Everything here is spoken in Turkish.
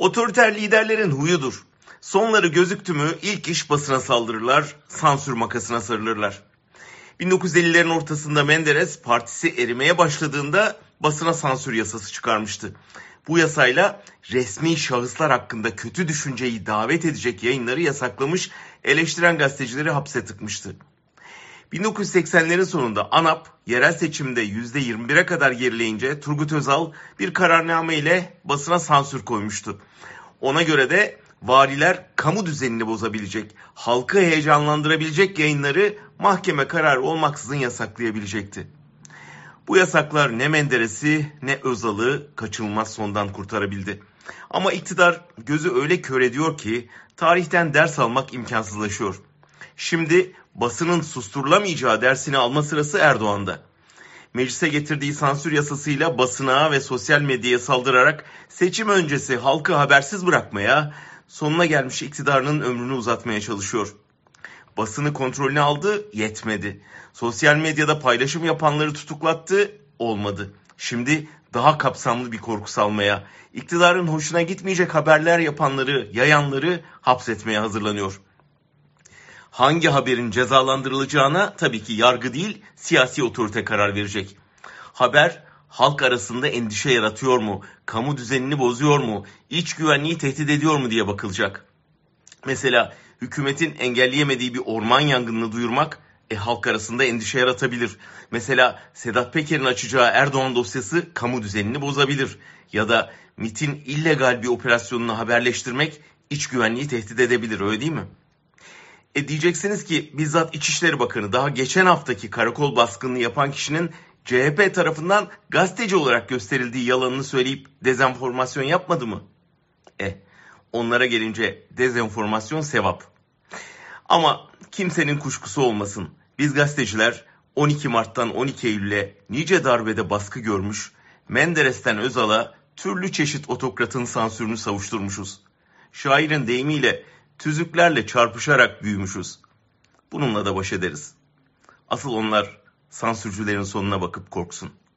Otoriter liderlerin huyudur. Sonları gözüktü mü ilk iş basına saldırırlar, sansür makasına sarılırlar. 1950'lerin ortasında Menderes partisi erimeye başladığında basına sansür yasası çıkarmıştı. Bu yasayla resmi şahıslar hakkında kötü düşünceyi davet edecek yayınları yasaklamış, eleştiren gazetecileri hapse tıkmıştı. 1980'lerin sonunda ANAP yerel seçimde %21'e kadar gerileyince Turgut Özal bir kararname ile basına sansür koymuştu. Ona göre de valiler kamu düzenini bozabilecek, halkı heyecanlandırabilecek yayınları mahkeme kararı olmaksızın yasaklayabilecekti. Bu yasaklar ne Menderes'i ne Özal'ı kaçınılmaz sondan kurtarabildi. Ama iktidar gözü öyle kör ediyor ki tarihten ders almak imkansızlaşıyor. Şimdi basının susturulamayacağı dersini alma sırası Erdoğan'da. Meclise getirdiği sansür yasasıyla basına ve sosyal medyaya saldırarak seçim öncesi halkı habersiz bırakmaya, sonuna gelmiş iktidarının ömrünü uzatmaya çalışıyor. Basını kontrolüne aldı, yetmedi. Sosyal medyada paylaşım yapanları tutuklattı, olmadı. Şimdi daha kapsamlı bir korku salmaya, iktidarın hoşuna gitmeyecek haberler yapanları, yayanları hapsetmeye hazırlanıyor. Hangi haberin cezalandırılacağına tabii ki yargı değil, siyasi otorite karar verecek. Haber halk arasında endişe yaratıyor mu, kamu düzenini bozuyor mu, iç güvenliği tehdit ediyor mu diye bakılacak. Mesela hükümetin engelleyemediği bir orman yangınını duyurmak e, halk arasında endişe yaratabilir. Mesela Sedat Peker'in açacağı Erdoğan dosyası kamu düzenini bozabilir. Ya da MIT'in illegal bir operasyonunu haberleştirmek iç güvenliği tehdit edebilir öyle değil mi? E diyeceksiniz ki bizzat İçişleri Bakanı daha geçen haftaki karakol baskınını yapan kişinin CHP tarafından gazeteci olarak gösterildiği yalanını söyleyip dezenformasyon yapmadı mı? E onlara gelince dezenformasyon sevap. Ama kimsenin kuşkusu olmasın. Biz gazeteciler 12 Mart'tan 12 Eylül'e nice darbede baskı görmüş, Menderes'ten Özal'a türlü çeşit otokratın sansürünü savuşturmuşuz. Şairin deyimiyle tüzüklerle çarpışarak büyümüşüz. Bununla da baş ederiz. Asıl onlar sansürcülerin sonuna bakıp korksun.